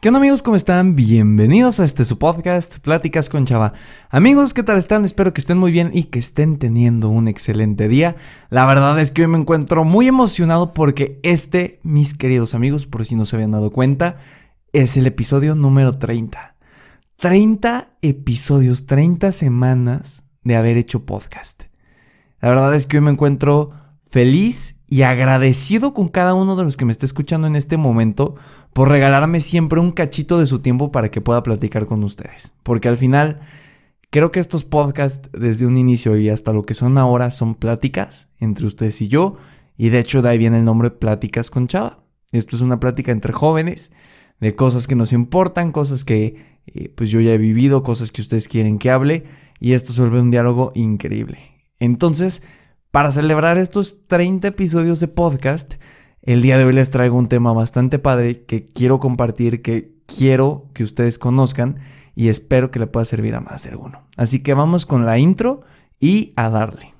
¿Qué onda amigos? ¿Cómo están? Bienvenidos a este su podcast, Pláticas con Chava. Amigos, ¿qué tal están? Espero que estén muy bien y que estén teniendo un excelente día. La verdad es que hoy me encuentro muy emocionado porque este, mis queridos amigos, por si no se habían dado cuenta, es el episodio número 30. 30 episodios, 30 semanas de haber hecho podcast. La verdad es que hoy me encuentro feliz y agradecido con cada uno de los que me está escuchando en este momento por regalarme siempre un cachito de su tiempo para que pueda platicar con ustedes. Porque al final, creo que estos podcasts desde un inicio y hasta lo que son ahora son pláticas entre ustedes y yo. Y de hecho de ahí viene el nombre Pláticas con Chava. Esto es una plática entre jóvenes de cosas que nos importan, cosas que eh, pues yo ya he vivido, cosas que ustedes quieren que hable. Y esto se vuelve un diálogo increíble. Entonces, para celebrar estos 30 episodios de podcast, el día de hoy les traigo un tema bastante padre que quiero compartir, que quiero que ustedes conozcan y espero que le pueda servir a más de alguno. Así que vamos con la intro y a darle.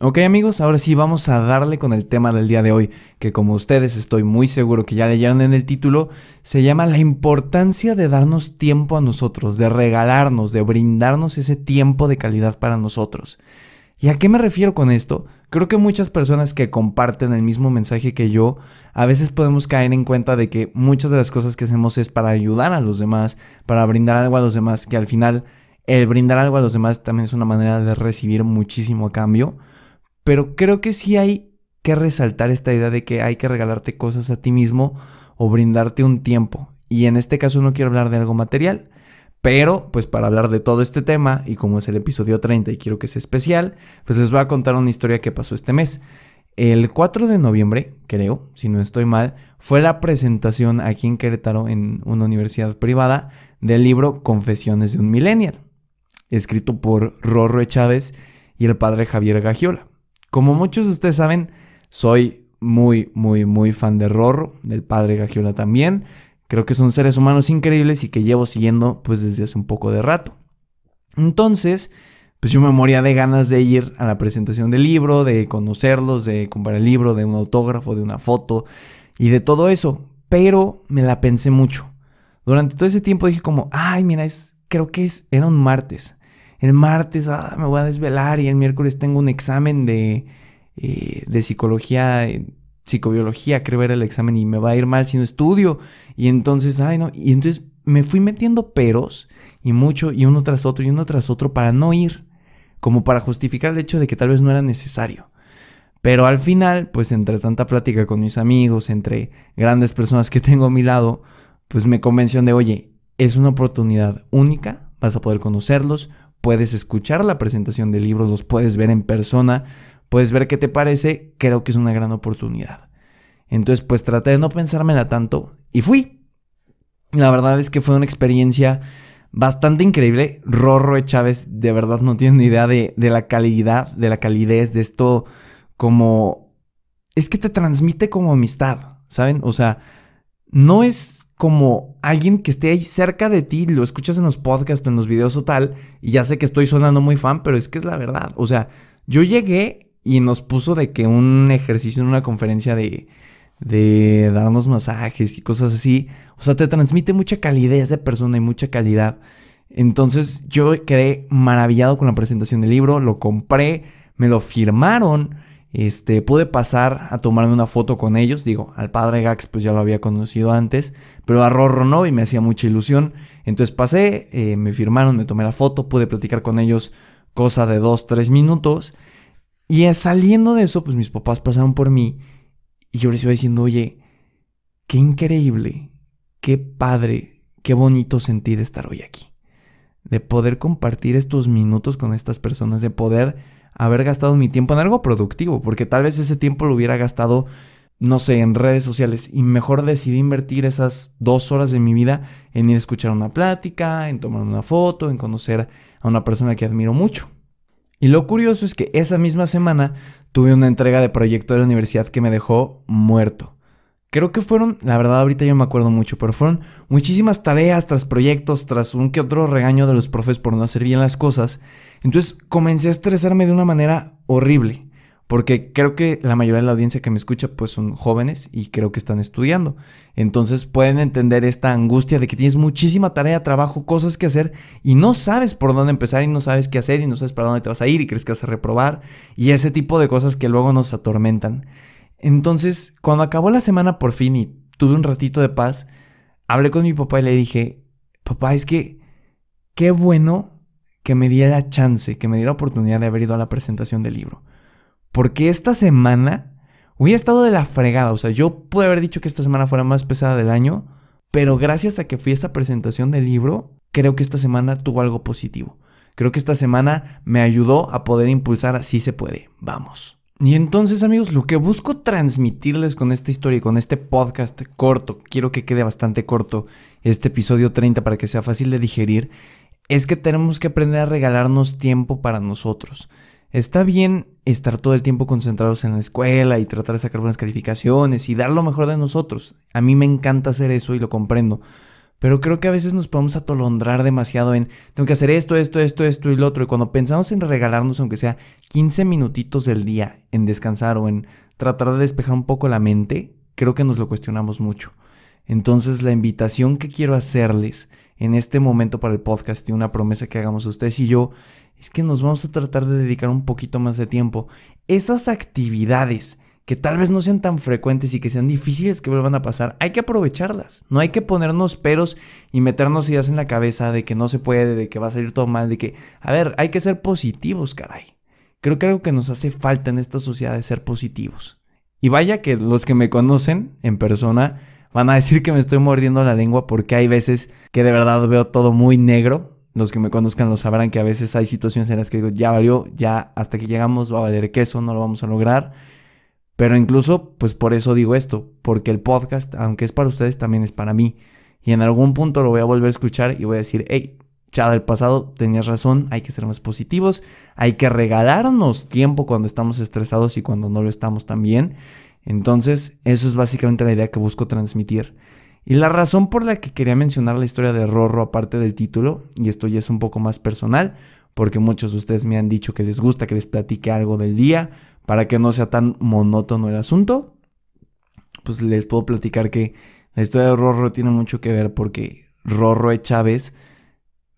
Ok amigos, ahora sí vamos a darle con el tema del día de hoy, que como ustedes estoy muy seguro que ya leyeron en el título, se llama la importancia de darnos tiempo a nosotros, de regalarnos, de brindarnos ese tiempo de calidad para nosotros. ¿Y a qué me refiero con esto? Creo que muchas personas que comparten el mismo mensaje que yo, a veces podemos caer en cuenta de que muchas de las cosas que hacemos es para ayudar a los demás, para brindar algo a los demás, que al final el brindar algo a los demás también es una manera de recibir muchísimo a cambio. Pero creo que sí hay que resaltar esta idea de que hay que regalarte cosas a ti mismo o brindarte un tiempo. Y en este caso no quiero hablar de algo material, pero pues para hablar de todo este tema y como es el episodio 30 y quiero que sea especial, pues les voy a contar una historia que pasó este mes. El 4 de noviembre, creo, si no estoy mal, fue la presentación aquí en Querétaro en una universidad privada del libro Confesiones de un Millennial, escrito por Rorro Chávez y el padre Javier Gagiola. Como muchos de ustedes saben, soy muy, muy, muy fan de Rorro, del padre Gagiola también. Creo que son seres humanos increíbles y que llevo siguiendo pues desde hace un poco de rato. Entonces, pues yo me moría de ganas de ir a la presentación del libro, de conocerlos, de comprar el libro, de un autógrafo, de una foto y de todo eso. Pero me la pensé mucho. Durante todo ese tiempo dije como, ay, mira, es, creo que es, era un martes el martes ah, me voy a desvelar y el miércoles tengo un examen de, eh, de psicología, eh, psicobiología, creo era el examen y me va a ir mal si no estudio. Y entonces, ay no, y entonces me fui metiendo peros y mucho y uno tras otro y uno tras otro para no ir, como para justificar el hecho de que tal vez no era necesario. Pero al final, pues entre tanta plática con mis amigos, entre grandes personas que tengo a mi lado, pues me convenció de, oye, es una oportunidad única, vas a poder conocerlos, puedes escuchar la presentación de libros, los puedes ver en persona, puedes ver qué te parece, creo que es una gran oportunidad. Entonces, pues traté de no pensármela tanto y fui. La verdad es que fue una experiencia bastante increíble. Rorro Chávez de verdad no tiene ni idea de, de la calidad, de la calidez de esto como... Es que te transmite como amistad, ¿saben? O sea, no es como alguien que esté ahí cerca de ti, lo escuchas en los podcasts, en los videos o tal, y ya sé que estoy sonando muy fan, pero es que es la verdad. O sea, yo llegué y nos puso de que un ejercicio en una conferencia de, de darnos masajes y cosas así, o sea, te transmite mucha calidez de persona y mucha calidad. Entonces yo quedé maravillado con la presentación del libro, lo compré, me lo firmaron este, pude pasar a tomarme una foto con ellos. Digo, al padre Gax pues ya lo había conocido antes, pero a Rorro no y me hacía mucha ilusión. Entonces pasé, eh, me firmaron, me tomé la foto, pude platicar con ellos cosa de dos, tres minutos. Y saliendo de eso, pues mis papás pasaron por mí y yo les iba diciendo, oye, qué increíble, qué padre, qué bonito sentí de estar hoy aquí. De poder compartir estos minutos con estas personas, de poder haber gastado mi tiempo en algo productivo, porque tal vez ese tiempo lo hubiera gastado no sé, en redes sociales. Y mejor decidí invertir esas dos horas de mi vida en ir a escuchar una plática, en tomar una foto, en conocer a una persona que admiro mucho. Y lo curioso es que esa misma semana tuve una entrega de proyecto de la universidad que me dejó muerto. Creo que fueron, la verdad ahorita yo me acuerdo mucho, pero fueron muchísimas tareas tras proyectos, tras un que otro regaño de los profes por no hacer bien las cosas. Entonces comencé a estresarme de una manera horrible. Porque creo que la mayoría de la audiencia que me escucha pues son jóvenes y creo que están estudiando. Entonces pueden entender esta angustia de que tienes muchísima tarea, trabajo, cosas que hacer y no sabes por dónde empezar y no sabes qué hacer y no sabes para dónde te vas a ir y crees que vas a reprobar y ese tipo de cosas que luego nos atormentan. Entonces, cuando acabó la semana por fin y tuve un ratito de paz, hablé con mi papá y le dije, papá, es que qué bueno que me diera chance, que me diera oportunidad de haber ido a la presentación del libro. Porque esta semana hubiera estado de la fregada. O sea, yo pude haber dicho que esta semana fuera más pesada del año. Pero gracias a que fui a esa presentación del libro, creo que esta semana tuvo algo positivo. Creo que esta semana me ayudó a poder impulsar así se puede. Vamos. Y entonces amigos, lo que busco transmitirles con esta historia y con este podcast corto, quiero que quede bastante corto este episodio 30 para que sea fácil de digerir, es que tenemos que aprender a regalarnos tiempo para nosotros. Está bien estar todo el tiempo concentrados en la escuela y tratar de sacar buenas calificaciones y dar lo mejor de nosotros. A mí me encanta hacer eso y lo comprendo. Pero creo que a veces nos podemos atolondrar demasiado en tengo que hacer esto, esto, esto, esto y lo otro. Y cuando pensamos en regalarnos, aunque sea 15 minutitos del día, en descansar o en tratar de despejar un poco la mente, creo que nos lo cuestionamos mucho. Entonces la invitación que quiero hacerles en este momento para el podcast y una promesa que hagamos ustedes y yo es que nos vamos a tratar de dedicar un poquito más de tiempo. Esas actividades que tal vez no sean tan frecuentes y que sean difíciles que vuelvan a pasar, hay que aprovecharlas. No hay que ponernos peros y meternos ideas en la cabeza de que no se puede, de que va a salir todo mal, de que, a ver, hay que ser positivos, caray. Creo que algo que nos hace falta en esta sociedad es ser positivos. Y vaya que los que me conocen en persona van a decir que me estoy mordiendo la lengua porque hay veces que de verdad veo todo muy negro los que me conozcan lo sabrán que a veces hay situaciones en las que digo, ya valió, ya hasta que llegamos va a valer queso, no lo vamos a lograr. Pero incluso, pues por eso digo esto, porque el podcast, aunque es para ustedes, también es para mí. Y en algún punto lo voy a volver a escuchar y voy a decir, hey, chada del pasado, tenías razón, hay que ser más positivos, hay que regalarnos tiempo cuando estamos estresados y cuando no lo estamos también. Entonces, eso es básicamente la idea que busco transmitir. Y la razón por la que quería mencionar la historia de Rorro aparte del título, y esto ya es un poco más personal, porque muchos de ustedes me han dicho que les gusta que les platique algo del día, para que no sea tan monótono el asunto, pues les puedo platicar que la historia de Rorro tiene mucho que ver porque Rorro e. Chávez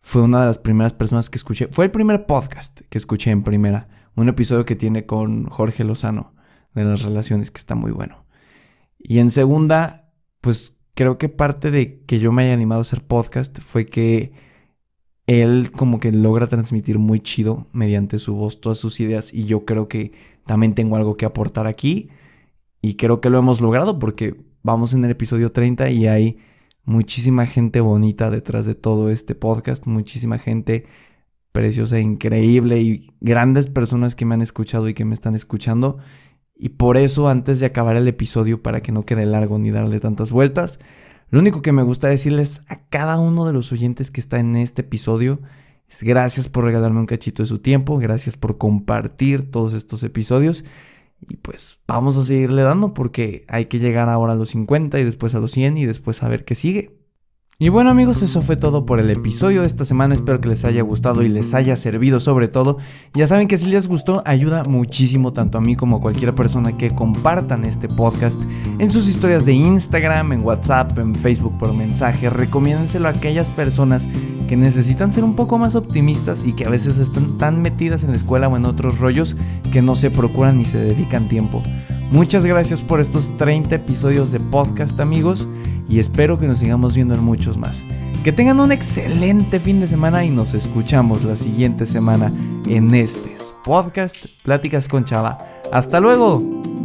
fue una de las primeras personas que escuché, fue el primer podcast que escuché en primera, un episodio que tiene con Jorge Lozano de las relaciones que está muy bueno. Y en segunda, pues creo que parte de que yo me haya animado a hacer podcast fue que él como que logra transmitir muy chido mediante su voz todas sus ideas y yo creo que también tengo algo que aportar aquí y creo que lo hemos logrado porque vamos en el episodio 30 y hay muchísima gente bonita detrás de todo este podcast, muchísima gente preciosa, increíble y grandes personas que me han escuchado y que me están escuchando y por eso, antes de acabar el episodio, para que no quede largo ni darle tantas vueltas, lo único que me gusta decirles a cada uno de los oyentes que está en este episodio es gracias por regalarme un cachito de su tiempo, gracias por compartir todos estos episodios. Y pues vamos a seguirle dando porque hay que llegar ahora a los 50 y después a los 100 y después a ver qué sigue. Y bueno amigos, eso fue todo por el episodio de esta semana, espero que les haya gustado y les haya servido sobre todo. Ya saben que si les gustó, ayuda muchísimo tanto a mí como a cualquier persona que compartan este podcast en sus historias de Instagram, en WhatsApp, en Facebook por mensaje. Recomiéndenselo a aquellas personas que necesitan ser un poco más optimistas y que a veces están tan metidas en la escuela o en otros rollos que no se procuran ni se dedican tiempo. Muchas gracias por estos 30 episodios de podcast amigos y espero que nos sigamos viendo en muchos más. Que tengan un excelente fin de semana y nos escuchamos la siguiente semana en este podcast Pláticas con Chava. Hasta luego.